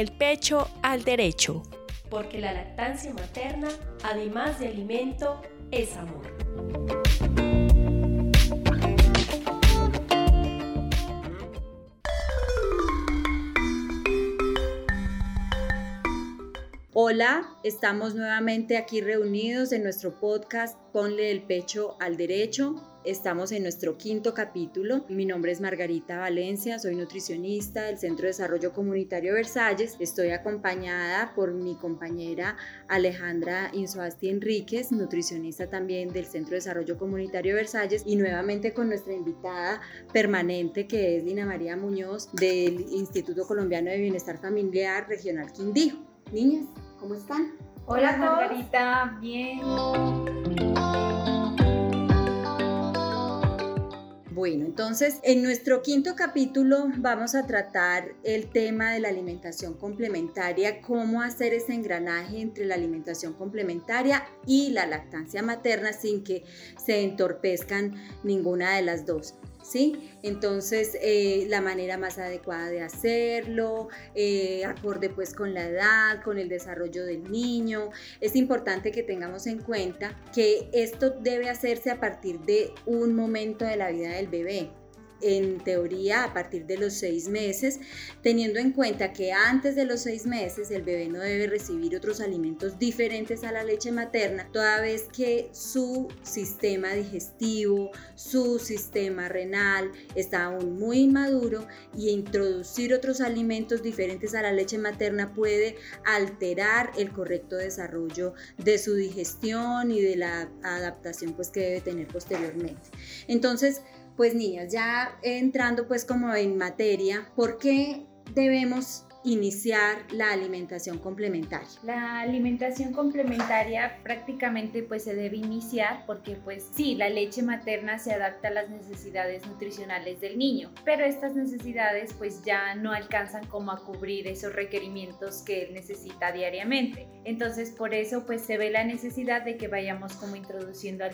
El pecho al derecho. Porque la lactancia materna, además de alimento, es amor. Hola, estamos nuevamente aquí reunidos en nuestro podcast Ponle el pecho al derecho. Estamos en nuestro quinto capítulo. Mi nombre es Margarita Valencia, soy nutricionista del Centro de Desarrollo Comunitario Versalles. Estoy acompañada por mi compañera Alejandra Insuasti Enríquez, nutricionista también del Centro de Desarrollo Comunitario Versalles, y nuevamente con nuestra invitada permanente que es Dina María Muñoz del Instituto Colombiano de Bienestar Familiar Regional Quindío. Niñas, ¿cómo están? Hola, Margarita, bien. Bueno, entonces en nuestro quinto capítulo vamos a tratar el tema de la alimentación complementaria, cómo hacer ese engranaje entre la alimentación complementaria y la lactancia materna sin que se entorpezcan ninguna de las dos. ¿Sí? Entonces, eh, la manera más adecuada de hacerlo, eh, acorde pues con la edad, con el desarrollo del niño. Es importante que tengamos en cuenta que esto debe hacerse a partir de un momento de la vida del bebé en teoría a partir de los seis meses, teniendo en cuenta que antes de los seis meses el bebé no debe recibir otros alimentos diferentes a la leche materna, toda vez que su sistema digestivo, su sistema renal está aún muy inmaduro y introducir otros alimentos diferentes a la leche materna puede alterar el correcto desarrollo de su digestión y de la adaptación pues que debe tener posteriormente. Entonces, pues niñas, ya entrando pues como en materia, ¿por qué debemos iniciar la alimentación complementaria? La alimentación complementaria prácticamente pues se debe iniciar porque pues sí, la leche materna se adapta a las necesidades nutricionales del niño, pero estas necesidades pues ya no alcanzan como a cubrir esos requerimientos que él necesita diariamente. Entonces por eso pues se ve la necesidad de que vayamos como introduciendo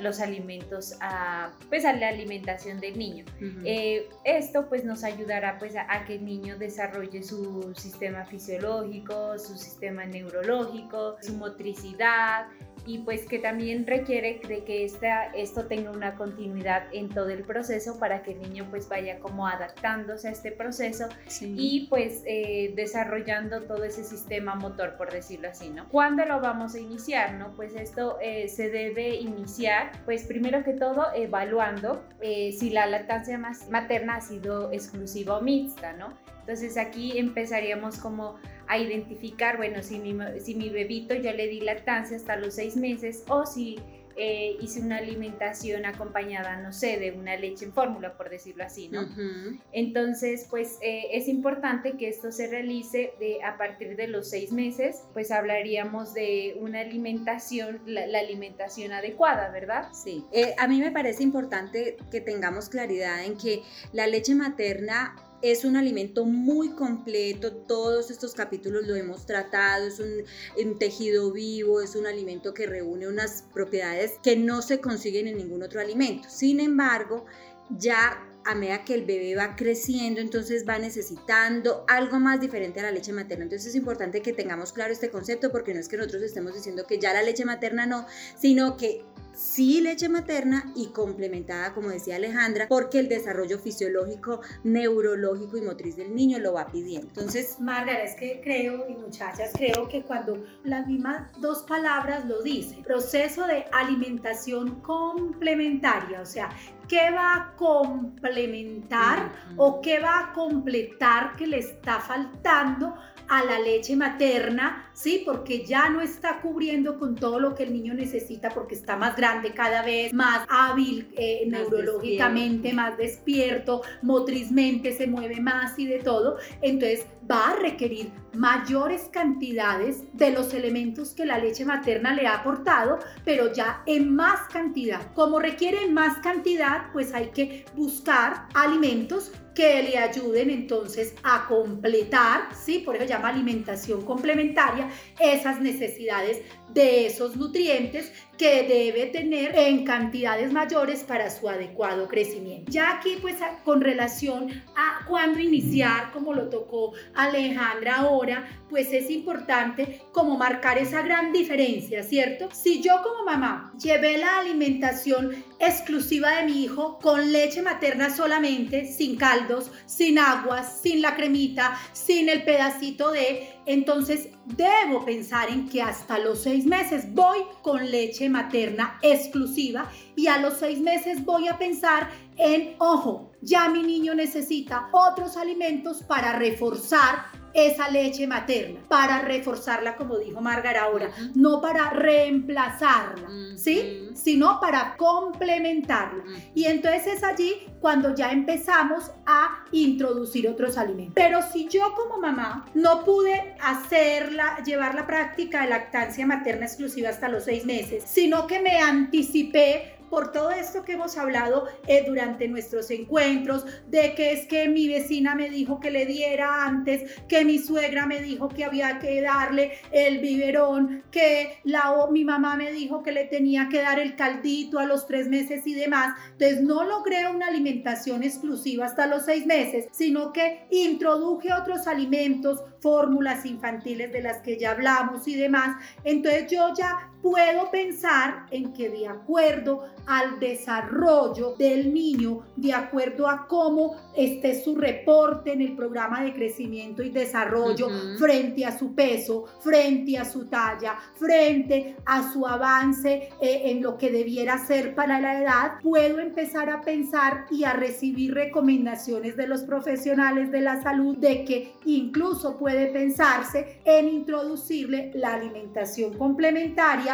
los alimentos a pues a la alimentación del niño. Eh, esto pues nos ayudará pues a que el niño desarrolle su su sistema fisiológico, su sistema neurológico, su motricidad y pues que también requiere de que esta, esto tenga una continuidad en todo el proceso para que el niño pues vaya como adaptándose a este proceso y pues eh, desarrollando todo ese sistema motor por decirlo así, ¿no? ¿Cuándo lo vamos a iniciar, no? Pues esto eh, se debe iniciar pues primero que todo evaluando eh, si la lactancia materna ha sido exclusiva o mixta, ¿no? Entonces aquí empezaríamos como a identificar, bueno, si mi, si mi bebito yo le di lactancia hasta los seis meses o si eh, hice una alimentación acompañada, no sé, de una leche en fórmula, por decirlo así, ¿no? Entonces, pues eh, es importante que esto se realice de, a partir de los seis meses, pues hablaríamos de una alimentación, la, alimentación adecuada, ¿verdad? Sí, eh, a mí me parece importante que tengamos claridad en que la leche materna es un alimento muy completo, todos estos capítulos lo hemos tratado, es un, tejido vivo, es un alimento que reúne unas propiedades que no se consiguen en ningún otro alimento. Sin embargo, ya a medida que el bebé va creciendo, entonces va necesitando algo más diferente a la leche materna. Entonces es importante que tengamos claro este concepto porque no es que nosotros estemos diciendo que ya la leche materna no, sino que sí leche materna y complementada, como decía Alejandra, porque el desarrollo fisiológico, neurológico y motriz del niño lo va pidiendo. Entonces, Margarita, es que creo, y muchachas, creo que cuando las mismas dos palabras lo dicen, proceso de alimentación complementaria, o sea, ¿qué va a complementar o qué va a completar que le está faltando a la leche materna, ¿sí? Porque ya no está cubriendo con todo lo que el niño necesita porque está más grande cada vez, más hábil eh, neurológicamente, más despierto, motrizmente se mueve más y de todo. Entonces va a requerir mayores cantidades de los elementos que la leche materna le ha aportado, pero ya en más cantidad. Como requiere más cantidad, pues hay que buscar alimentos que le ayuden entonces a completar, ¿sí? Por eso llama alimentación complementaria, esas necesidades de esos nutrientes que debe tener en cantidades mayores para su adecuado crecimiento. Ya aquí pues con relación a cuándo iniciar, como lo tocó Alejandra ahora, pues es importante como marcar esa gran diferencia, ¿cierto? Si yo como mamá llevé la alimentación exclusiva de mi hijo con leche materna solamente, sin caldos, sin aguas, sin la cremita, sin el pedacito de, entonces debo pensar en que hasta los seis meses. Voy con leche materna exclusiva y a los seis meses voy a pensar en, ojo, ya mi niño necesita otros alimentos para reforzar esa leche materna, para reforzarla, como dijo Margar ahora, no para reemplazarla, ¿sí? Sino para complementarla. Y entonces es allí cuando ya empezamos a introducir otros alimentos. Pero si yo como mamá no pude hacerla, llevar la práctica de lactancia materna exclusiva hasta los seis meses, sino que me anticipé por todo esto que hemos hablado eh, durante nuestros encuentros, de que es que mi vecina me dijo que le diera antes, que mi suegra me dijo que había que darle el biberón, que la, mi mamá me dijo que le tenía que dar el caldito a los tres meses y demás. Entonces no logré una alimentación exclusiva hasta los seis meses, sino que introduje otros alimentos, fórmulas infantiles de las que ya hablamos y demás. Entonces yo ya puedo pensar en que de acuerdo al desarrollo del niño, de acuerdo a cómo esté su reporte en el programa de crecimiento y desarrollo frente a su peso, frente a su talla, frente a su avance eh, en lo que debiera ser para la edad, puedo empezar a pensar y a recibir recomendaciones de los profesionales de la salud de que incluso puede pensarse en introducirle la alimentación complementaria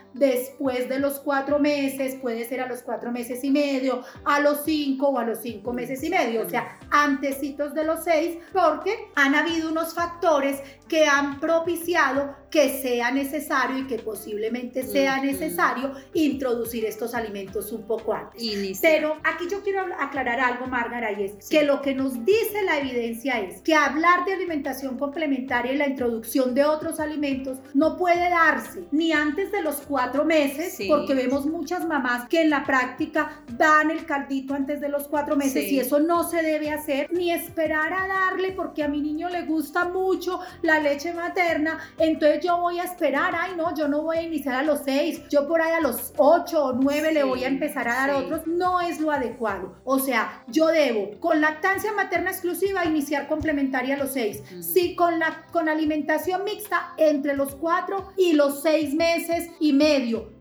después de los cuatro meses, puede ser a los cuatro meses y medio, a los cinco o a los cinco meses y medio, o sea, antecitos de los seis, porque han habido unos factores que han propiciado que sea necesario y que posiblemente sea necesario introducir estos alimentos un poco antes. Pero aquí yo quiero aclarar algo, Margarita, y es que lo que nos dice la evidencia es que hablar de alimentación complementaria y la introducción de otros alimentos no puede darse ni antes de los cuatro meses, porque vemos muchas mamás que en la práctica dan el caldito antes de los cuatro meses y eso no se debe hacer, ni esperar a darle porque a mi niño le gusta mucho la leche materna, entonces yo voy a esperar, ay no, yo no voy a iniciar a los seis, yo por ahí a los ocho o nueve le voy a empezar a dar otros, no es lo adecuado. O sea, yo debo con lactancia materna exclusiva iniciar complementaria a los seis, sí con, la, con alimentación mixta entre los cuatro y los seis meses y medio,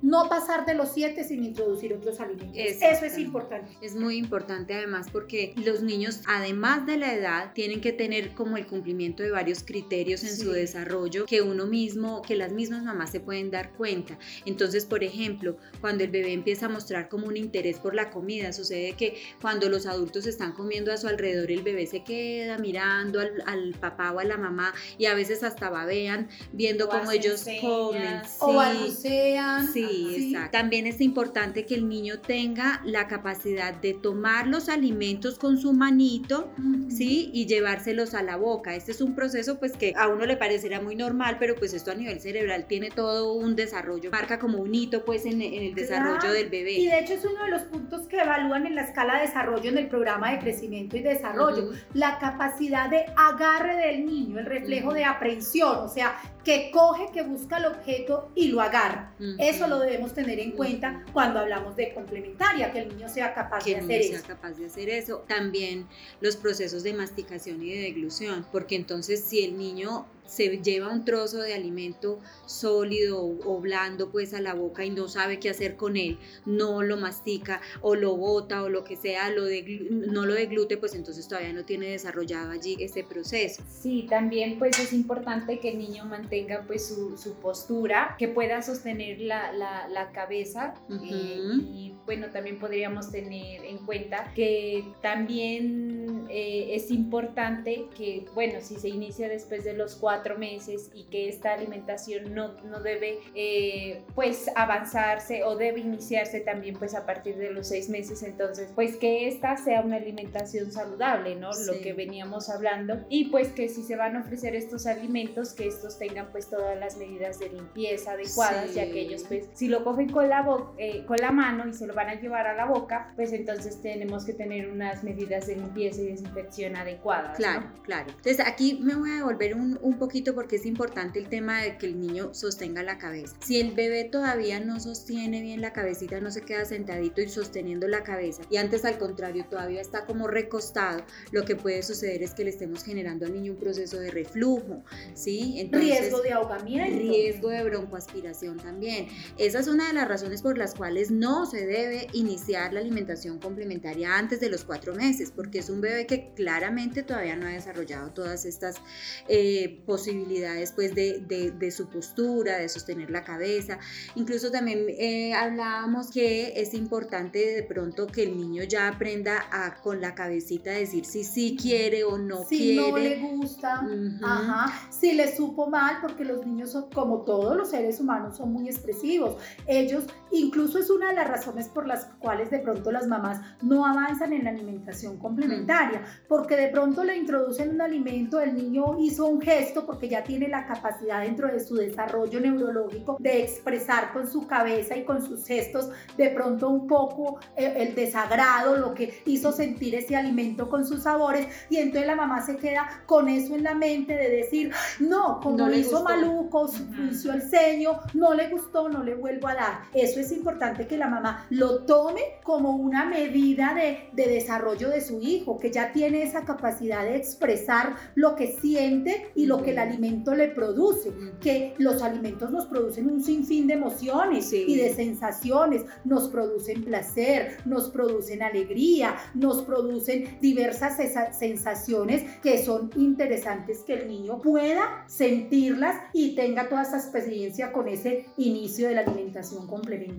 no pasar de los siete sin introducir otros alimentos. Eso es importante. Es muy importante además porque los niños, además de la edad, tienen que tener como el cumplimiento de varios criterios en su desarrollo que uno mismo, que las mismas mamás se pueden dar cuenta. Entonces, por ejemplo, cuando el bebé empieza a mostrar como un interés por la comida, sucede que cuando los adultos están comiendo a su alrededor, el bebé se queda mirando al, papá o a la mamá y a veces hasta babean viendo cómo ellos comen. O Sí, exacto. También es importante que el niño tenga la capacidad de tomar los alimentos con su manito, ¿sí? Y llevárselos a la boca. Este es un proceso pues que a uno le parecerá muy normal, pero pues esto a nivel cerebral tiene todo un desarrollo, marca como un hito pues en, el desarrollo del bebé. Y de hecho es uno de los puntos que evalúan en la escala de desarrollo en el programa de crecimiento y desarrollo, la capacidad de agarre del niño, el reflejo de aprehensión, o sea, que coge, que busca el objeto y lo agarra. Eso lo debemos tener en cuenta cuando hablamos de complementaria, que el niño sea capaz de hacer eso. Sea capaz de hacer eso. También los procesos de masticación y de deglución, porque entonces si el niño se lleva un trozo de alimento sólido o, blando pues a la boca y no sabe qué hacer con él, no lo mastica o lo bota o lo que sea, lo de, no lo deglute, pues entonces todavía no tiene desarrollado allí ese proceso. Sí, también pues es importante que el niño mantenga pues su, su postura, que pueda sostener la, la, la cabeza eh, y bueno, también podríamos tener en cuenta que también también eh, es importante que, bueno, si se inicia después de los cuatro meses y que esta alimentación no, no debe eh, pues avanzarse o debe iniciarse también pues a partir de los seis meses, entonces pues que esta sea una alimentación saludable, ¿no? Lo que veníamos hablando y pues que si se van a ofrecer estos alimentos, que estos tengan pues todas las medidas de limpieza adecuadas, ya que ellos pues si lo cogen con la, eh, con la mano y se lo van a llevar a la boca, pues entonces tenemos que tener unas medidas de limpieza y desinfección adecuadas. Claro, claro. Entonces aquí me voy a devolver un, un poquito porque es importante el tema de que el niño sostenga la cabeza. Si el bebé todavía no sostiene bien la cabecita, no se queda sentadito y sosteniendo la cabeza, y antes al contrario todavía está como recostado, lo que puede suceder es que le estemos generando al niño un proceso de reflujo, ¿sí? Entonces, riesgo de ahogamiento. Riesgo de broncoaspiración también. Esa es una de las razones por las cuales no se debe iniciar la alimentación complementaria antes de los cuatro meses, porque es un bebé que claramente todavía no ha desarrollado todas estas eh, posibilidades pues de, de, su postura, de sostener la cabeza. Incluso también eh, hablábamos que es importante de pronto que el niño ya aprenda a con la cabecita decir si sí quiere o no quiere. Si no le gusta, ajá, si le supo mal, porque los niños son, como todos los seres humanos, son muy expresivos. Ellos, incluso es una de las razones por las cuales de pronto las mamás no avanzan en la alimentación complementaria, porque de pronto le introducen un alimento, el niño hizo un gesto porque ya tiene la capacidad dentro de su desarrollo neurológico de expresar con su cabeza y con sus gestos de pronto un poco eh, el desagrado, lo que hizo sentir ese alimento con sus sabores y entonces la mamá se queda con eso en la mente de decir, no, como no hizo maluco, hizo el ceño, no le gustó, no le vuelvo a dar. Eso es importante que la mamá lo tome como una medida de, de desarrollo de su hijo, que ya tiene esa capacidad de expresar lo que siente y lo que el alimento le produce, que los alimentos nos producen un sinfín de emociones y de sensaciones, nos producen placer, nos producen alegría, nos producen diversas sensaciones que son interesantes que el niño pueda sentirlas y tenga toda esa experiencia con ese inicio de la alimentación complementaria.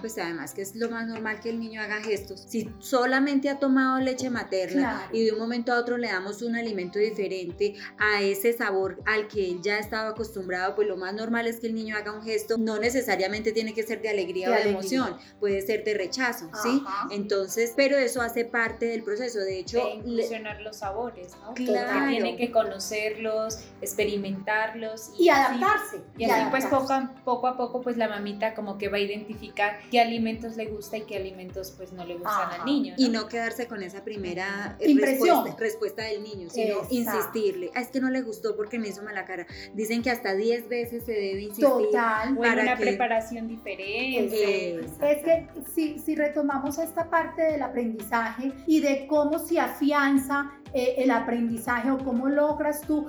Pues además que es lo más normal que el niño haga gestos. Si solamente ha tomado leche materna y de un momento a otro le damos un alimento diferente a ese sabor al que él ya estaba acostumbrado, pues lo más normal es que el niño haga un gesto, no necesariamente tiene que ser de alegría o de emoción, puede ser de rechazo, ¿sí? Entonces, pero eso hace parte del proceso, de hecho... De los sabores, ¿no? Claro. tiene que conocerlos, experimentarlos. Y, adaptarse. y, así pues poco a, poco a poco pues la mamita como que va a identificar qué alimentos le gusta y qué alimentos pues no le gustan al niño. Y no quedarse con esa primera Respuesta, respuesta, del niño, sino insistirle. Ah, es que no le gustó porque me hizo mala cara. Dicen que hasta 10 veces se debe insistir. Total. Para una preparación diferente. Es que si, si retomamos esta parte del aprendizaje y de cómo se afianza eh, el aprendizaje o cómo logras tú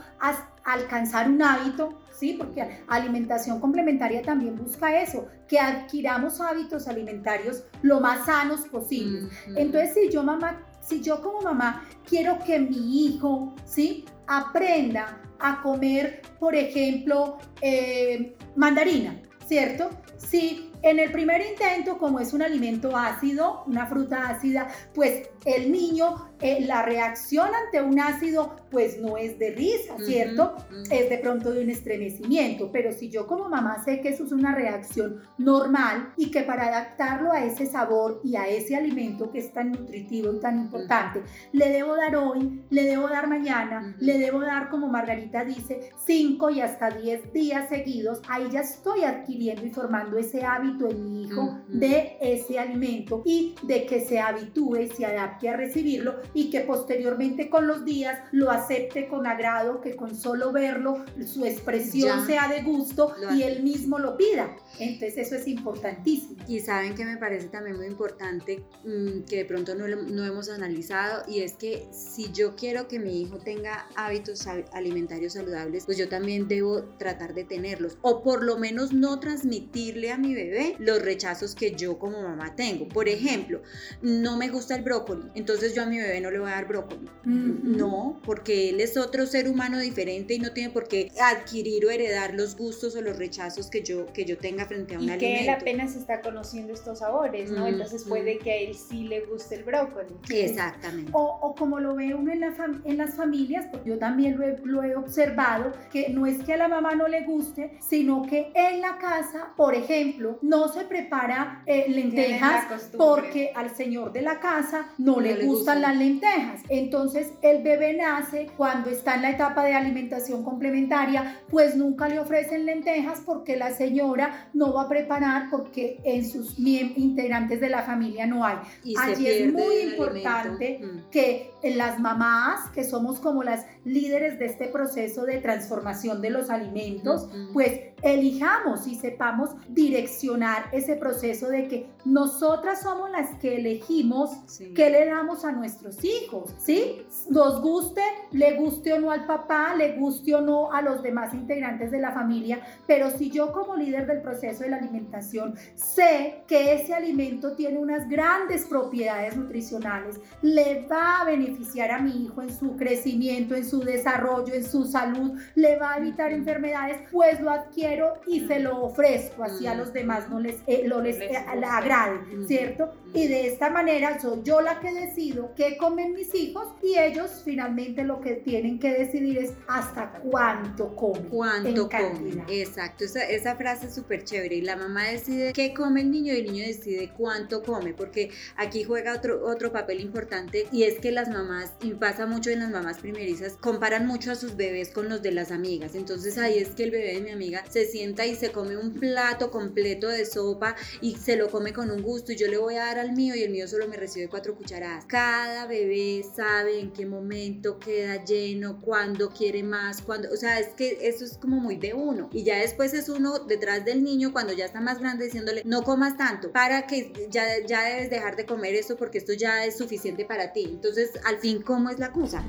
alcanzar un hábito, ¿sí? Porque alimentación complementaria también busca eso, que adquiramos hábitos alimentarios lo más sanos posibles. Entonces, si yo mamá, si yo como mamá quiero que mi hijo, ¿sí? Aprenda a comer, por ejemplo, eh, mandarina, ¿cierto? Si en el primer intento, como es un alimento ácido, una fruta ácida, pues el niño, eh, la reacción ante un ácido, pues no es de risa, ¿cierto? Es de pronto de un estremecimiento, pero si yo como mamá sé que eso es una reacción normal y que para adaptarlo a ese sabor y a ese alimento que es tan nutritivo y tan importante, le debo dar hoy, le debo dar mañana, le debo dar, como Margarita dice, 5 y hasta 10 días seguidos, ahí ya estoy adquiriendo y formando ese hábito en mi hijo de ese alimento y de que se habitúe, se adapte a recibirlo y que posteriormente con los días lo acepte con agrado, que con solo verlo su expresión sea de gusto y él mismo lo pida. Entonces eso es importantísimo. Y saben que me parece también muy importante mm, que de pronto no, no hemos analizado y es que si yo quiero que mi hijo tenga hábitos alimentarios saludables, pues yo también debo tratar de tenerlos o por lo menos no transmitirle a mi bebé bebé los rechazos que yo como mamá tengo. Por ejemplo, no me gusta el brócoli, entonces yo a mi bebé no le voy a dar brócoli. No, porque él es otro ser humano diferente y no tiene por qué adquirir o heredar los gustos o los rechazos que yo, que yo tenga frente a un y alimento. que él apenas está conociendo estos sabores, ¿no? Entonces puede que a él sí le guste el brócoli. Exactamente. O, o como lo ve uno en, la en las familias, porque yo también lo he, lo he observado, que no es que a la mamá no le guste, sino que en la casa, por ejemplo, no se prepara eh, lentejas porque al señor de la casa no, le, le, gustan las lentejas. Entonces el bebé nace cuando está en la etapa de alimentación complementaria, pues nunca le ofrecen lentejas porque la señora no va a preparar porque en sus integrantes de la familia no hay. Y Allí es muy importante mm. que las mamás, que somos como las líderes de este proceso de transformación de los alimentos, pues elijamos y sepamos direccionar ese proceso de que nosotras somos las que elegimos qué le damos a nuestros hijos, ¿sí? Nos guste, le guste o no al papá, le guste o no a los demás integrantes de la familia, pero si yo como líder del proceso de la alimentación sé que ese alimento tiene unas grandes propiedades nutricionales, le va a beneficiar a mi hijo en su crecimiento, en su desarrollo, en su salud, le va a evitar enfermedades, pues lo adquiero y se lo ofrezco, así a los demás no les, eh, lo les, eh, agrade, ¿cierto? Y de esta manera soy yo la que decido qué comen mis hijos y ellos finalmente lo que tienen que decidir es hasta cuánto comen. Cuánto comen. Exacto, esa, esa frase es súper chévere. Y la mamá decide qué come el niño y el niño decide cuánto come, porque aquí juega otro, otro papel importante y es que las mamás, y pasa mucho en las mamás primerizas, comparan mucho a sus bebés con los de las amigas. Entonces ahí es que el bebé de mi amiga se sienta y se come un plato completo de sopa y se lo come con un gusto y yo le voy a dar al mío y el mío solo me recibe cuatro cucharadas. Cada bebé sabe en qué momento queda lleno, cuándo quiere más, cuándo, o sea, es que eso es como muy de uno. Y ya después es uno detrás del niño cuando ya está más grande diciéndole, no comas tanto, para que ya, ya debes dejar de comer esto porque esto ya es suficiente para ti. Entonces, al fin, ¿cómo es la cosa?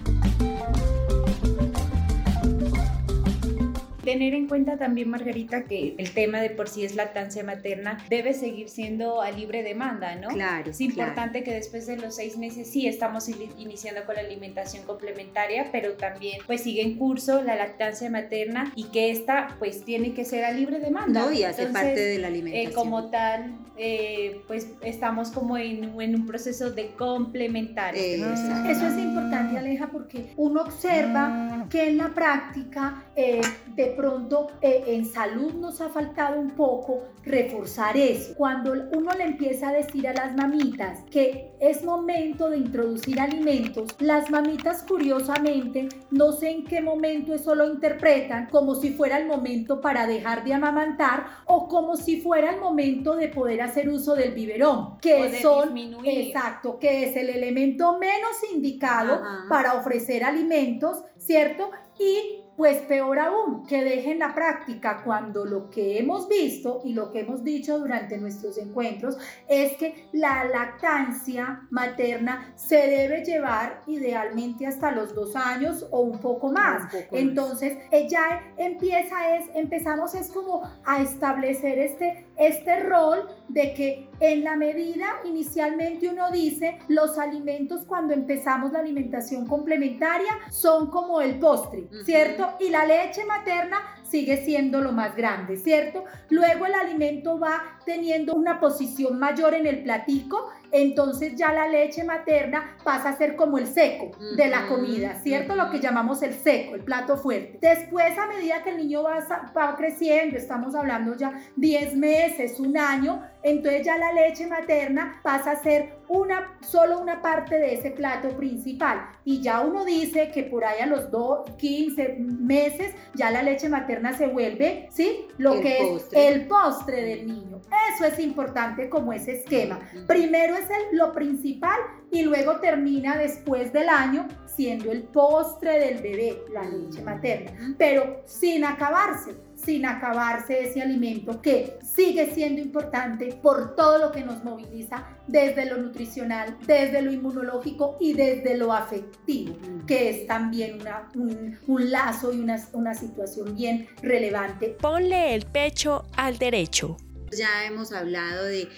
Tener en cuenta también, Margarita, que el tema de por sí es lactancia materna debe seguir siendo a libre demanda, ¿no? Claro. Es importante que después de los seis meses sí estamos iniciando con la alimentación complementaria, pero también pues sigue en curso la lactancia materna y que esta pues tiene que ser a libre demanda. No, y hace parte de la alimentación. Eh, como tal, eh, pues estamos como en, en, un proceso de complementar. Eso es importante, Aleja, porque uno observa que en la práctica eh, de pronto eh, en salud nos ha faltado un poco reforzar eso. Cuando uno le empieza a decir a las mamitas que es momento de introducir alimentos, las mamitas curiosamente no sé en qué momento eso lo interpretan como si fuera el momento para dejar de amamantar o como si fuera el momento de poder hacer uso del biberón, que son exacto, que es el elemento menos indicado para ofrecer alimentos, ¿cierto? Y pues peor aún, que dejen la práctica cuando lo que hemos visto y lo que hemos dicho durante nuestros encuentros es que la lactancia materna se debe llevar idealmente hasta los dos años o un poco más. Entonces, ya empieza es, empezamos es como a establecer este, este rol de que en la medida inicialmente uno dice los alimentos cuando empezamos la alimentación complementaria son como el postre, ¿cierto? y la leche materna sigue siendo lo más grande, ¿cierto? Luego el alimento va teniendo una posición mayor en el platico, entonces ya la leche materna pasa a ser como el seco de la comida, ¿cierto? Lo que llamamos el seco, el plato fuerte. Después, a medida que el niño va, va creciendo, estamos hablando ya 10 meses, un año, entonces ya la leche materna pasa a ser una, solo una parte de ese plato principal. Y ya uno dice que por ahí a los 2, 15 meses ya la leche materna se vuelve, ¿sí? Lo que es el postre del niño. Eso es importante como ese esquema. Primero es el, lo principal y luego termina después del año siendo el postre del bebé, la leche materna, pero sin acabarse sin acabarse ese alimento que sigue siendo importante por todo lo que nos moviliza desde lo nutricional, desde lo inmunológico y desde lo afectivo, que es también un, un, lazo y una, una situación bien relevante. Ponle el pecho al derecho Ya hemos hablado de,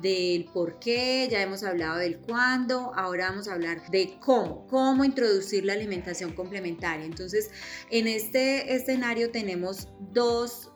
del por qué, ya hemos hablado del cuándo, ahora vamos a hablar de cómo, cómo introducir la alimentación complementaria. Entonces, en este escenario tenemos dos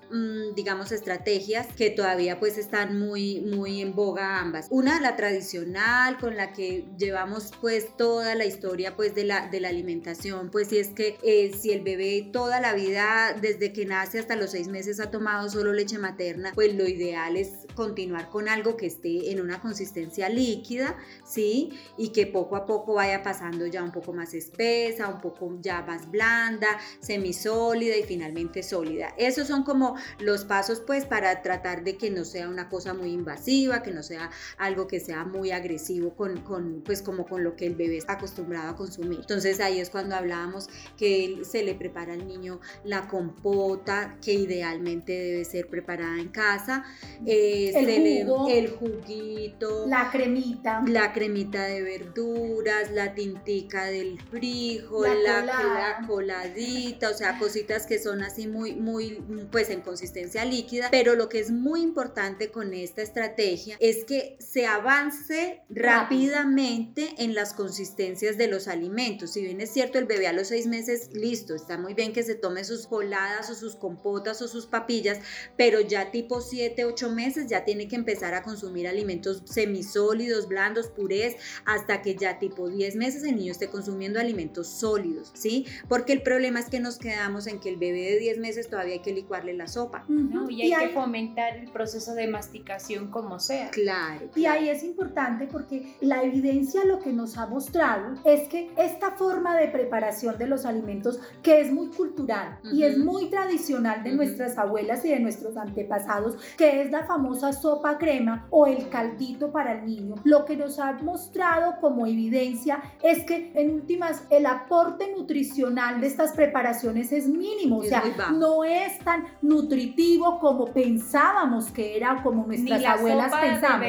digamos, estrategias que todavía pues están muy, muy en boga ambas. Una, la tradicional, con la que llevamos pues toda la historia pues de la, de la alimentación, pues si es que eh, si el bebé toda la vida, desde que nace hasta los seis meses ha tomado solo leche materna, pues lo ideal es continuar con algo que esté en una consistencia líquida, ¿sí? Y que poco a poco vaya pasando ya un poco más espesa, un poco ya más blanda, semisólida y finalmente sólida. Esos son como los pasos pues para tratar de que no sea una cosa muy invasiva, que no sea algo que sea muy agresivo con, con pues como con lo que el bebé está acostumbrado a consumir. Entonces ahí es cuando hablábamos que se le prepara al niño la compota que idealmente debe ser preparada en casa, eh, el, jugo, el juguito, la cremita, la cremita de verduras, la tintica del frijol, la, la, coladita, o sea, cositas que son así muy, muy, pues en consistencia líquida, pero lo que es muy importante con esta estrategia es que se avance rápidamente en las consistencias de los alimentos. Si bien es cierto, el bebé a los seis meses, listo, está muy bien que se tome sus coladas o sus compotas o sus papillas, pero ya tipo 7, 8 meses ya tiene que empezar a consumir alimentos semisólidos, blandos, purés, hasta que ya tipo 10 meses el niño esté consumiendo alimentos sólidos, ¿sí? Porque el problema es que nos quedamos en que el bebé de 10 meses todavía hay que licuarle la sopa. Y hay que fomentar el proceso de masticación como sea. Claro, Y ahí es importante porque la evidencia lo que nos ha mostrado es que esta forma de preparación de los alimentos, que es muy cultural y es muy tradicional de nuestras abuelas y de nuestros antepasados, que es la famosa sopa crema o el caldito para el niño, lo que nos ha mostrado como evidencia es que en últimas el aporte nutricional de estas preparaciones es mínimo, o sea, no es tan nutritivo como pensábamos que era, como nuestras abuelas pensaban.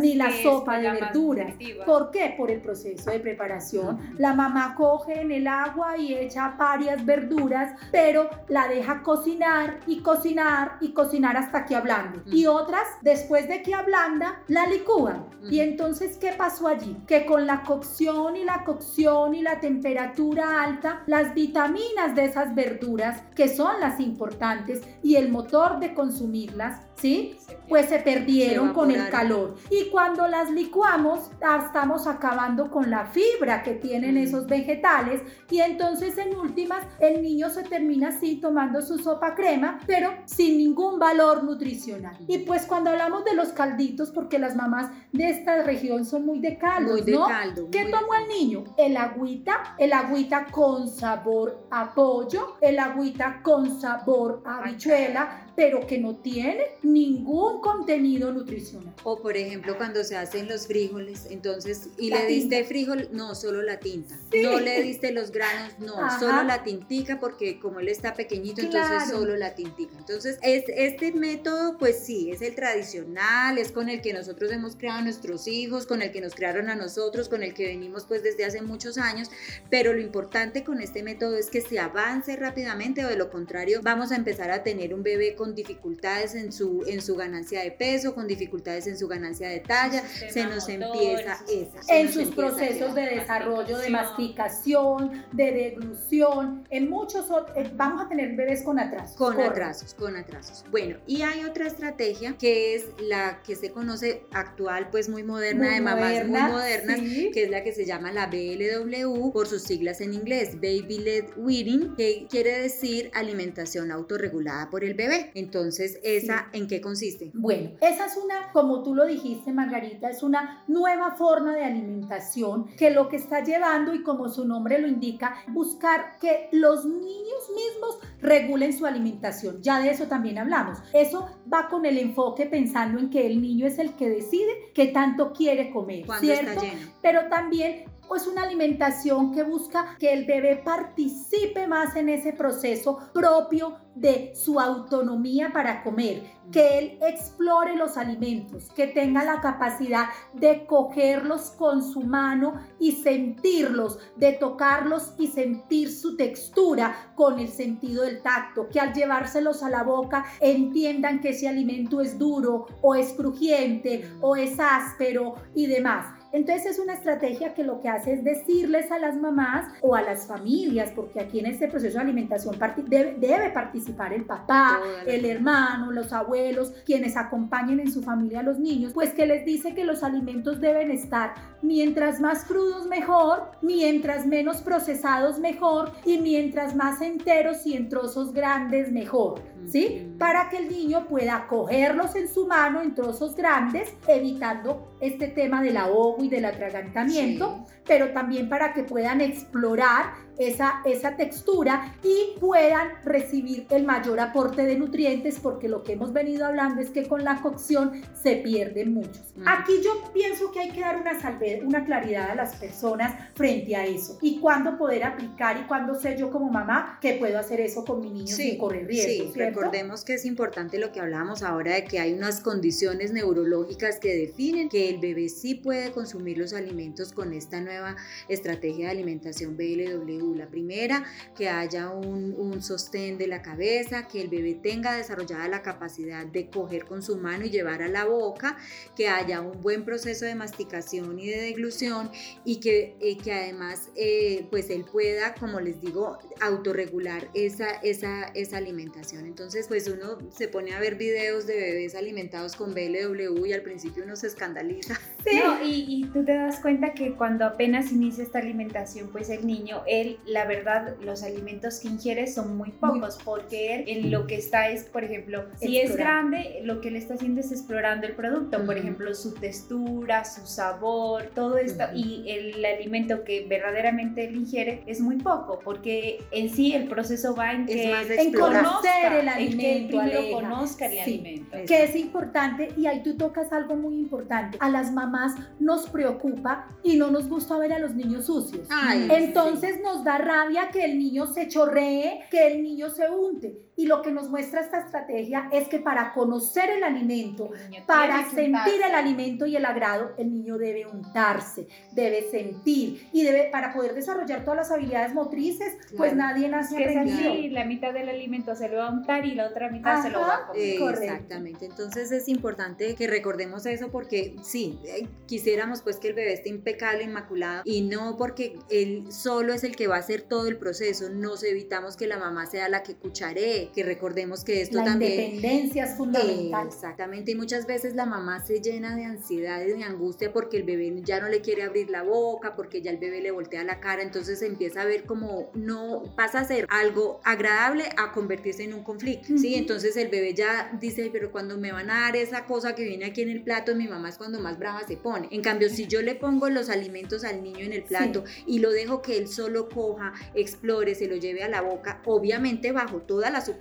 Ni la sopa de verduras. ¿Por qué? Por el proceso de preparación. La mamá coge en el agua y echa varias verduras, pero la deja cocinar y cocinar y cocinar hasta que ablande. Y otras, después de que ablanda, la licúan. Y entonces, ¿qué pasó allí? Que con la cocción y la cocción y la temperatura alta, las vitaminas de esas verduras, que son las importantes, y el motor de consumirlas, ¿sí? Pues se perdieron con el calor. Y cuando las licuamos, ah, estamos acabando con la fibra que tienen esos vegetales y entonces en últimas el niño se termina así tomando su sopa crema, pero sin ningún valor nutricional. Y pues cuando hablamos de los calditos, porque las mamás de esta región son muy de caldo, muy de ¿no? Caldo, ¿Qué tomó el niño? El agüita, el agüita con sabor a pollo, el agüita con sabor a habichuela, pero que no tiene ningún contenido nutricional. O por ejemplo cuando se hacen los frijoles, entonces, y le diste frijol, no, solo la tinta. No le diste los granos, no, solo la tintica, porque como él está pequeñito, entonces solo la tintica. Entonces, es, este método, pues sí, es el tradicional, es con el que nosotros hemos creado a nuestros hijos, con el que nos crearon a nosotros, con el que venimos pues desde hace muchos años, pero lo importante con este método es que se avance rápidamente o de lo contrario vamos a empezar a tener un bebé con dificultades en su, en su ganancia de peso, con dificultades en su ganancia de talla, se nos empieza esa. En sus procesos de desarrollo, de masticación, de deglución, en muchos eh, vamos a tener bebés con atrasos. Con atrasos, con atrasos. Bueno, y hay otra estrategia que es la que se conoce actual, pues muy moderna, de mamás muy modernas, que es la que se llama la BLW por sus siglas en inglés, Baby Led Weaning, que quiere decir alimentación autorregulada por el bebé. Entonces, ¿esa en qué consiste? Bueno, esa es una, como tú lo dijiste, Margarita, es una nueva forma de alimentación que lo que está llevando, y como su nombre lo indica, buscar que los niños mismos regulen su alimentación. Ya de eso también hablamos. Eso va con el enfoque pensando en que el niño es el que decide qué tanto quiere comer, ¿cierto? Pero también es una alimentación que busca que el bebé participe más en ese proceso propio de su autonomía para comer, que él explore los alimentos, que tenga la capacidad de cogerlos con su mano y sentirlos, de tocarlos y sentir su textura con el sentido del tacto, que al llevárselos a la boca entiendan que ese alimento es duro o es crujiente o es áspero y demás. Entonces es una estrategia que lo que hace es decirles a las mamás o a las familias, porque aquí en este proceso de alimentación debe, participar el papá, el hermano, los abuelos, quienes acompañen en su familia a los niños, pues que les dice que los alimentos deben estar mientras más crudos mejor, mientras menos procesados mejor y mientras más enteros y en trozos grandes mejor, ¿sí? Para que el niño pueda cogerlos en su mano en trozos grandes, evitando este tema del ahogo y del atragantamiento, pero también para que puedan explorar esa, esa textura y puedan recibir el mayor aporte de nutrientes porque lo que hemos venido hablando es que con la cocción se pierden muchos. Mm. Aquí yo pienso que hay que dar una, salve, una claridad a las personas frente a eso y cuándo poder aplicar y cuándo sé yo como mamá que puedo hacer eso con mi niño sin correr riesgo. Sí, recordemos que es importante lo que hablábamos ahora de que hay unas condiciones neurológicas que definen que el bebé sí puede consumir los alimentos con esta nueva estrategia de alimentación BLW la primera, que haya un, un sostén de la cabeza, que el bebé tenga desarrollada la capacidad de coger con su mano y llevar a la boca, que haya un buen proceso de masticación y de deglución y que, eh, que además eh, pues él pueda, como les digo, autorregular esa, esa, esa alimentación. Entonces pues uno se pone a ver videos de bebés alimentados con BLW y al principio uno se escandaliza. Sí. y, y tú te das cuenta que cuando apenas inicia esta alimentación pues el niño, él la verdad, los alimentos que ingiere son muy pocos, porque él en lo que está es, por ejemplo, si es grande, lo que él está haciendo es explorando el producto, por ejemplo, su textura, su sabor, todo esto, y el alimento que verdaderamente él ingiere es muy poco, porque en sí el proceso va en que en conocer el alimento, en que conozca el alimento. Que es importante, y ahí tú tocas algo muy importante, a las mamás nos preocupa y no nos gusta ver a los niños sucios. Entonces nos da rabia que el niño se chorree, que el niño se unte. Y lo que nos muestra esta estrategia es que para conocer el alimento, para sentir el alimento y el agrado, el niño debe untarse, debe sentir y debe para poder desarrollar todas las habilidades motrices, pues nadie nace aprendido. la mitad del alimento se lo va a untar y la otra mitad se lo va a comer. Exactamente. Entonces es importante que recordemos eso porque sí, eh, quisiéramos pues que el bebé esté impecable, inmaculado y no porque él solo es el que va a hacer todo el proceso, nos evitamos que la mamá sea la que cucharee, que recordemos que esto también... La independencia es fundamental. exactamente, y muchas veces la mamá se llena de ansiedad y de angustia porque el bebé ya no le quiere abrir la boca, porque ya el bebé le voltea la cara, entonces empieza a ver como no pasa a ser algo agradable a convertirse en un conflicto, ¿sí? Entonces el bebé ya dice, pero cuando me van a dar esa cosa que viene aquí en el plato, mi mamá es cuando más brava se pone. En cambio, si yo le pongo los alimentos al niño en el plato y lo dejo que él solo coja, explore, se lo lleve a la boca, obviamente bajo toda la supervisión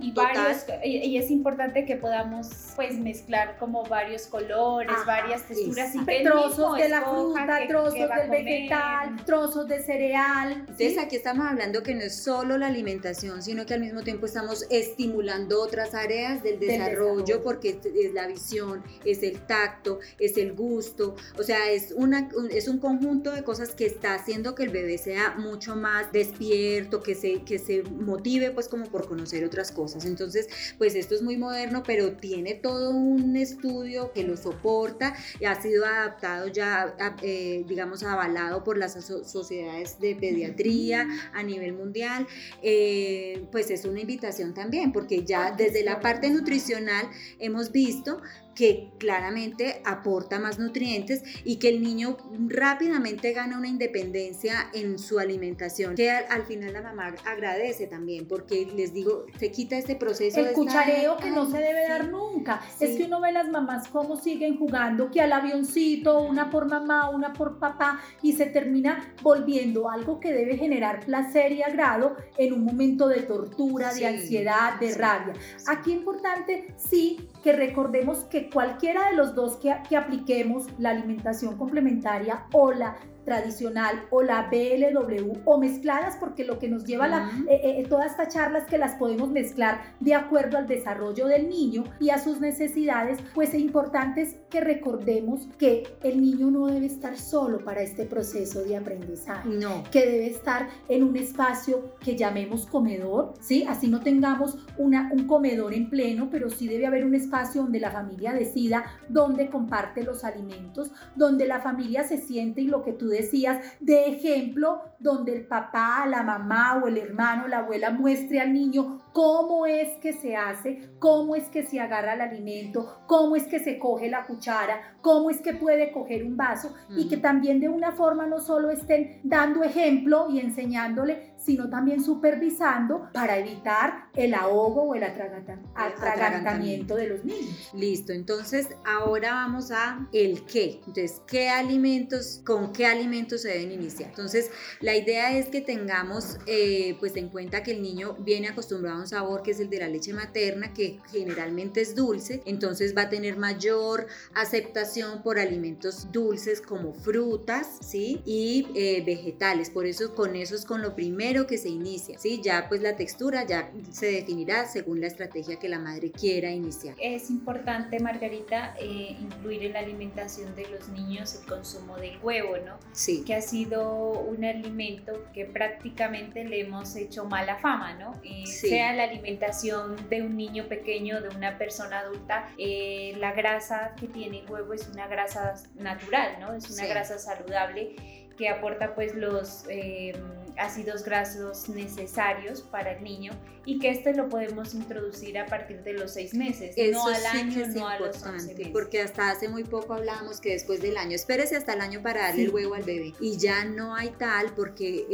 y total. y, es importante que podamos pues mezclar como varios colores, varias texturas y trozos de la fruta, trozos del vegetal, trozos de cereal. Entonces aquí estamos hablando que no es solo la alimentación, sino que al mismo tiempo estamos estimulando otras áreas del desarrollo, porque es la visión, es el tacto, es el gusto, o sea, es, una, es un conjunto de cosas que está haciendo que el bebé sea mucho más despierto, que se, que se motive pues como por conocer otras cosas. Entonces, pues esto es muy moderno, pero tiene todo un estudio que lo soporta y ha sido adaptado ya, eh, digamos, avalado por las sociedades de pediatría a nivel mundial. Eh, pues es una invitación también, porque ya desde la parte nutricional hemos visto que claramente aporta más nutrientes y que el niño rápidamente gana una independencia en su alimentación, que al, final la mamá agradece también, porque les digo, se quita este proceso. El cuchareo que no se debe dar nunca. Es que uno ve las mamás cómo siguen jugando, que al avioncito, una por mamá, una por papá, y se termina volviendo algo que debe generar placer y agrado en un momento de tortura, de ansiedad, de rabia. Aquí importante, sí, que recordemos que cualquiera de los dos que, que, apliquemos, la alimentación complementaria o la tradicional o la BLW o mezcladas porque lo que nos lleva la, eh, eh, toda esta charla es que las podemos mezclar de acuerdo al desarrollo del niño y a sus necesidades, pues es importante que recordemos que el niño no debe estar solo para este proceso de aprendizaje, no. que debe estar en un espacio que llamemos comedor, ¿sí? Así no tengamos una, un comedor en pleno, pero sí debe haber un espacio donde la familia decida dónde comparte los alimentos, donde la familia se siente y lo que tú decías, de ejemplo, donde el papá, la mamá o el hermano, la abuela muestre al niño cómo es que se hace, cómo es que se agarra el alimento, cómo es que se coge la cuchara, cómo es que puede coger un vaso y que también de una forma no solo estén dando ejemplo y enseñándole, sino también supervisando para evitar el ahogo o el atragantamiento de los niños. Listo, entonces ahora vamos a el qué. Entonces, ¿qué alimentos, con qué alimentos se deben iniciar? Entonces, la idea es que tengamos eh, pues en cuenta que el niño viene acostumbrado un sabor que es el de la leche materna, que generalmente es dulce, entonces va a tener mayor aceptación por alimentos dulces como frutas, ¿sí? Y eh, vegetales, por eso con eso es con lo primero que se inicia, ¿sí? Ya pues la textura ya se definirá según la estrategia que la madre quiera iniciar. Es importante, Margarita, eh, incluir en la alimentación de los niños el consumo del huevo, ¿no? Sí. Que ha sido un alimento que prácticamente le hemos hecho mala fama, ¿no? Eh, Sea la alimentación de un niño pequeño, de una persona adulta, eh, la grasa que tiene el huevo es una grasa natural, ¿no? Es una grasa saludable que aporta pues los eh, ácidos grasos necesarios para el niño y que este lo podemos introducir a partir de los seis meses, no al año, no a los Porque hasta hace muy poco hablábamos que después del año, espérese hasta el año para darle el huevo al bebé. Y ya no hay tal porque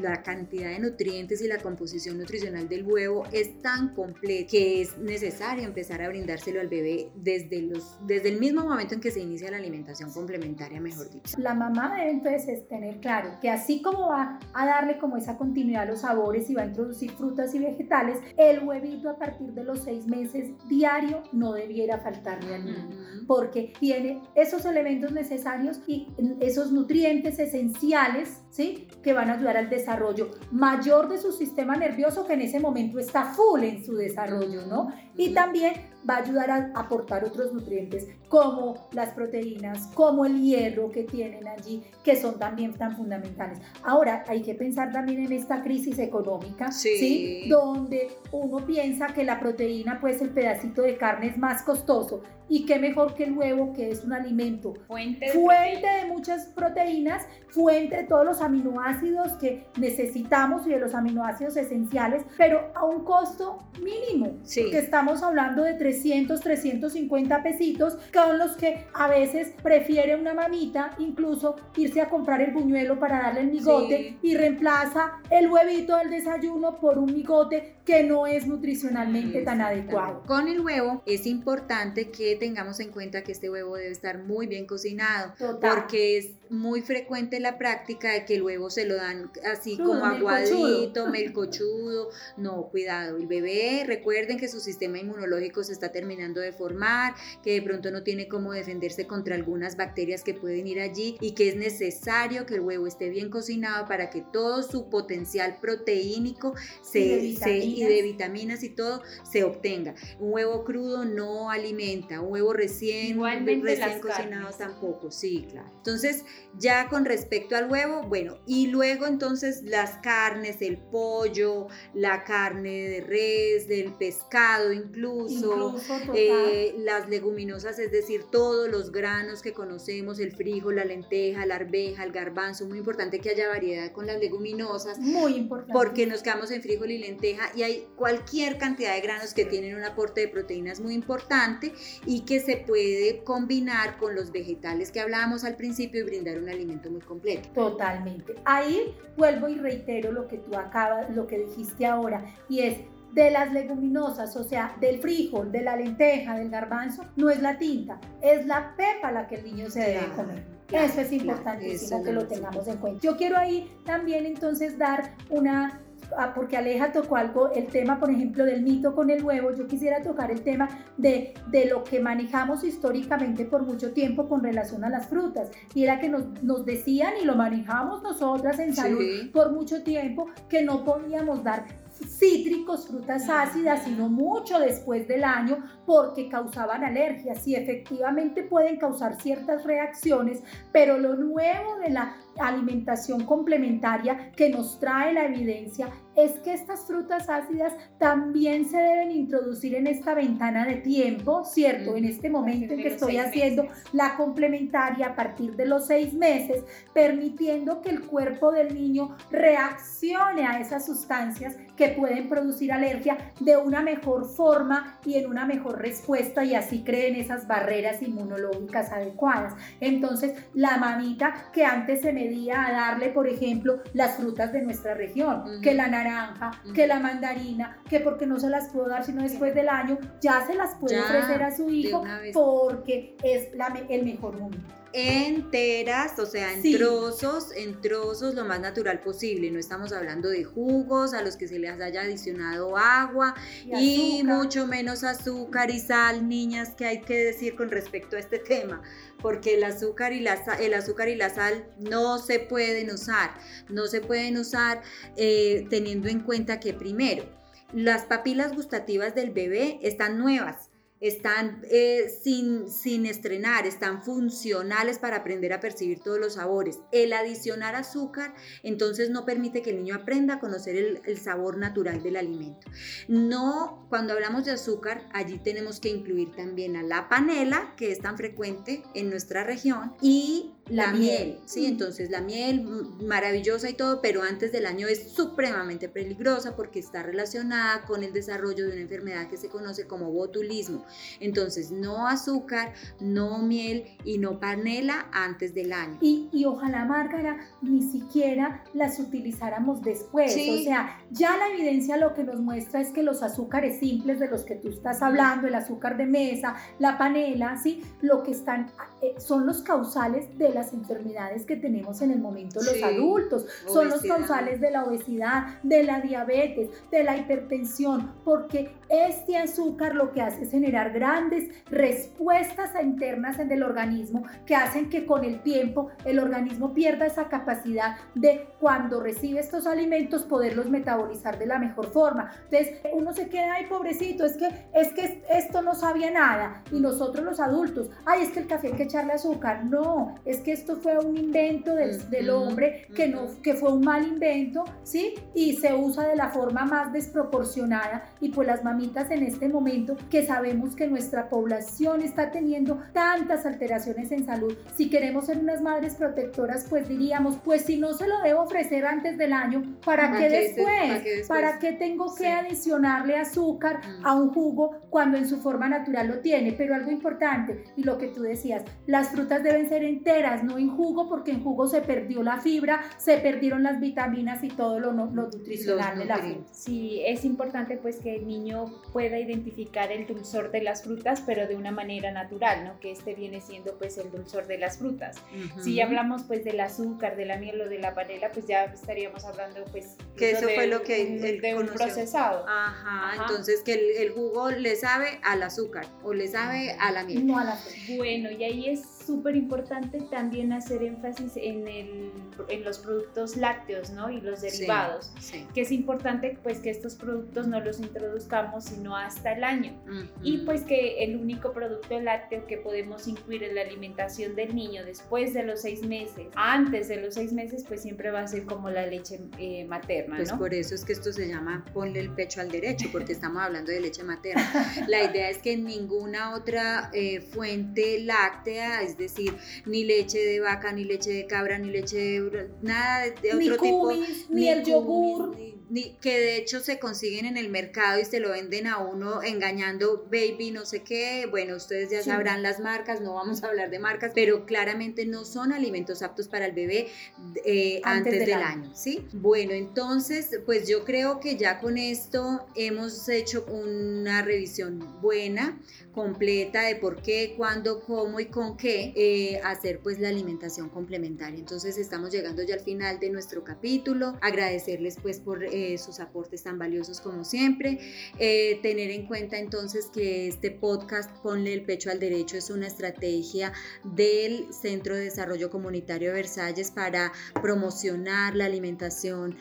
la cantidad de nutrientes y la composición nutricional del huevo es tan completa que es necesario empezar a brindárselo al bebé desde, los, desde el mismo momento en que se inicia la alimentación complementaria, mejor dicho. La mamá debe entonces tener claro que así como va a darle como esa continuidad a los sabores y va a introducir frutas y vegetales, el huevito a partir de los seis meses diario no debiera faltarle al niño, porque tiene esos elementos necesarios y esos nutrientes esenciales, ¿sí? Que van a ayudar al desarrollo mayor de su sistema nervioso que en ese momento está full en su desarrollo, ¿no? Y también va a ayudar a aportar otros nutrientes como las proteínas, como el hierro que tienen allí, que son también tan fundamentales. Ahora, hay que pensar también en esta crisis económica, sí. Donde uno piensa que la proteína, pues el pedacito de carne es más costoso y qué mejor que el huevo, que es un alimento fuente de, muchas proteínas, fuente de todos los aminoácidos que necesitamos y de los aminoácidos esenciales, pero a un costo mínimo, sí. que estamos hablando de 300, 350 pesitos, con los que a veces prefiere una mamita incluso irse a comprar el buñuelo para darle el migote y reemplaza el huevito del desayuno por un migote que no es nutricionalmente tan adecuado. Con el huevo es importante que tengamos en cuenta que este huevo debe estar muy bien cocinado, porque es muy frecuente la práctica de que el huevo se lo dan así como aguadito, melcochudo. No, cuidado, el bebé, recuerden que su sistema inmunológico se está terminando de formar, que de pronto no tiene cómo defenderse contra algunas bacterias que pueden ir allí y que es necesario que el huevo esté bien cocinado para que todo su potencial proteínico se, y de, y de vitaminas y todo se obtenga. Un huevo crudo no alimenta, un huevo recién, recién cocinado tampoco, sí, claro. Entonces, ya con respecto al huevo, bueno, y luego entonces las carnes, el pollo, la carne de res, del pescado incluso, eh, las leguminosas, es decir, todos los granos que conocemos, el frijol, la lenteja, la arveja, el garbanzo, muy importante que haya variedad con las leguminosas. Muy importante. Porque nos quedamos en frijol y lenteja y hay cualquier cantidad de granos que tienen un aporte de proteínas muy importante y que se puede combinar con los vegetales que hablábamos al principio y brindar un alimento muy completo. Totalmente. Ahí vuelvo y reitero lo que tú acabas, lo que dijiste ahora, y es de las leguminosas, o sea, del frijol, de la lenteja, del garbanzo, no es la tinta, es la pepa la que el niño se debe comer. eso es importantísimo que lo tengamos en cuenta. Yo quiero ahí también entonces dar una porque Aleja tocó algo, el tema, por ejemplo, del mito con el huevo, yo quisiera tocar el tema de, de lo que manejamos históricamente por mucho tiempo con relación a las frutas. Y era que nos, nos decían, y lo manejamos nosotras en salud por mucho tiempo, que no podíamos dar cítricos, frutas ácidas, sino mucho después del año porque causaban alergias. Y efectivamente pueden causar ciertas reacciones, pero lo nuevo de la alimentación complementaria que nos trae la evidencia es que estas frutas ácidas también se deben introducir en esta ventana de tiempo, ¿cierto? En este momento en que estoy haciendo la complementaria a partir de los seis meses, permitiendo que el cuerpo del niño reaccione a esas sustancias que pueden producir alergia de una mejor forma y en una mejor respuesta y así creen esas barreras inmunológicas adecuadas. Entonces, la mamita que antes se medía a darle, por ejemplo, las frutas de nuestra región, que la naranja, que la mandarina, que porque no se las puedo dar sino después del año, ya se las puede ofrecer a su hijo porque es el mejor momento enteras, o sea, en trozos, en trozos lo más natural posible. No estamos hablando de jugos a los que se les haya adicionado agua y, mucho menos azúcar y sal, niñas, que hay que decir con respecto a este tema, porque el azúcar y la, el azúcar y la sal no se pueden usar, no se pueden usar eh, teniendo en cuenta que primero, las papilas gustativas del bebé están nuevas están eh, sin, sin estrenar, están funcionales para aprender a percibir todos los sabores. El adicionar azúcar entonces no permite que el niño aprenda a conocer el, el sabor natural del alimento. No, cuando hablamos de azúcar, allí tenemos que incluir también a la panela, que es tan frecuente en nuestra región, y la, miel, ¿sí? Entonces la miel mm, maravillosa y todo, pero antes del año es supremamente peligrosa porque está relacionada con el desarrollo de una enfermedad que se conoce como botulismo. Entonces no azúcar, no miel y no panela antes del año. Y, y ojalá, Márgara, ni siquiera las utilizáramos después. O sea, ya la evidencia lo que nos muestra es que los azúcares simples de los que tú estás hablando, el azúcar de mesa, la panela, ¿sí? Lo que están eh, son los causales de las enfermedades que tenemos en el momento los adultos, son los causales de la obesidad, de la diabetes, de la hipertensión, porque este azúcar lo que hace es generar grandes respuestas internas en el organismo que hacen que con el tiempo el organismo pierda esa capacidad de cuando recibe estos alimentos poderlos metabolizar de la mejor forma. Entonces uno se queda ahí pobrecito, es que es que esto no sabía nada y nosotros los adultos, ay, es que el café hay que echarle azúcar. No, es que esto fue un invento del, del hombre que no que fue un mal invento, ¿sí? Y se usa de la forma más desproporcionada y pues las mamitas en este momento que sabemos que nuestra población está teniendo tantas alteraciones en salud. Si queremos ser unas madres protectoras, pues diríamos, pues si no se lo debo ofrecer antes del año, ¿para, qué, después? ¿Para qué tengo que adicionarle azúcar mm. a un jugo cuando en su forma natural lo tiene? Pero algo importante, y lo que tú decías, las frutas deben ser enteras, no en jugo, porque en jugo se perdió la fibra, se perdieron las vitaminas y todo lo, lo nutricional de la fruta. Sí, es importante pues que el niño pueda identificar el dulzor de las frutas, pero de una manera natural, ¿no? Que este viene siendo pues el dulzor de las frutas. Si hablamos pues del azúcar, de la miel o de la panela, pues ya estaríamos hablando pues... Que eso fue lo que... de un procesado. Ajá, entonces que el, jugo le sabe al azúcar o le sabe a la miel. No a la Bueno, y ahí es súper importante también hacer énfasis en, el, en los productos lácteos, ¿no? Y los derivados, que es importante pues que estos productos no los introduzcamos sino hasta el año. Y pues que el único producto lácteo que podemos incluir en la alimentación del niño después de los seis meses, antes de los seis meses, pues siempre va a ser como la leche eh, materna, Pues por eso es que esto se llama ponle el pecho al derecho, porque estamos hablando de leche materna. La idea es que ninguna otra eh, fuente láctea, es decir, ni leche de vaca, ni leche de cabra, ni leche de nada de, otro tipo, ni, el yogur, que de hecho se consiguen en el mercado y se lo venden a uno engañando baby no sé qué, bueno, ustedes ya sabrán las marcas, no vamos a hablar de marcas, pero claramente no son alimentos aptos para el bebé eh, antes, del, año. ¿sí? Bueno, entonces, pues yo creo que ya con esto hemos hecho una revisión buena, completa de por qué, cuándo, cómo y con qué eh, hacer pues la alimentación complementaria. Entonces estamos llegando ya al final de nuestro capítulo. Agradecerles pues por eh, sus aportes tan valiosos como siempre. Eh, tener en cuenta entonces que este podcast Ponle el pecho al derecho es una estrategia del Centro de Desarrollo Comunitario de Versalles para promocionar la alimentación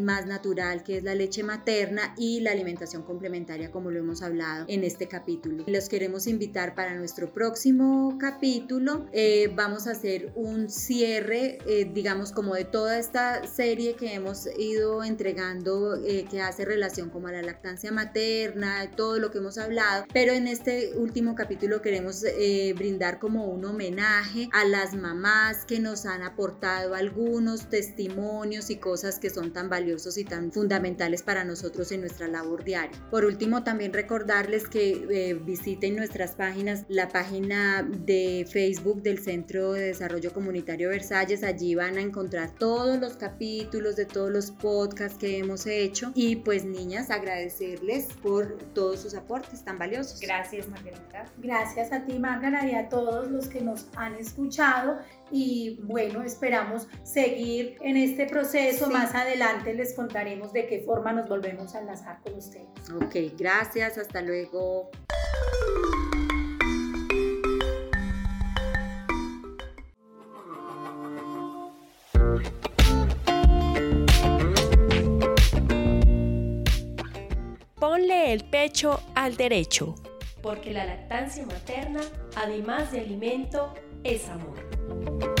más natural que es la leche materna y la alimentación complementaria como lo hemos hablado en este capítulo. Los queremos invitar para nuestro próximo capítulo. Eh, vamos a hacer un cierre, eh, digamos, como de toda esta serie que hemos ido entregando eh, que hace relación como a la lactancia materna, todo lo que hemos hablado. Pero en este último capítulo queremos brindar como un homenaje a las mamás que nos han aportado algunos testimonios y cosas que son tan valiosos y tan fundamentales para nosotros en nuestra labor diaria. Por último, también recordarles que visiten nuestras páginas, la página de Facebook del Centro de Desarrollo Comunitario Versalles. Allí van a encontrar todos los capítulos de todos los podcasts que hemos hecho. Y pues niñas, agradecerles por todos sus aportes tan valiosos. Gracias, Margarita. Gracias a ti, Margarita, y a todos los que nos han escuchado. Y bueno, esperamos seguir en este proceso. Más adelante les contaremos de qué forma nos volvemos a enlazar con ustedes. Ok, gracias. Hasta luego. Ponle el pecho al derecho, porque la lactancia materna, además de alimento, es amor.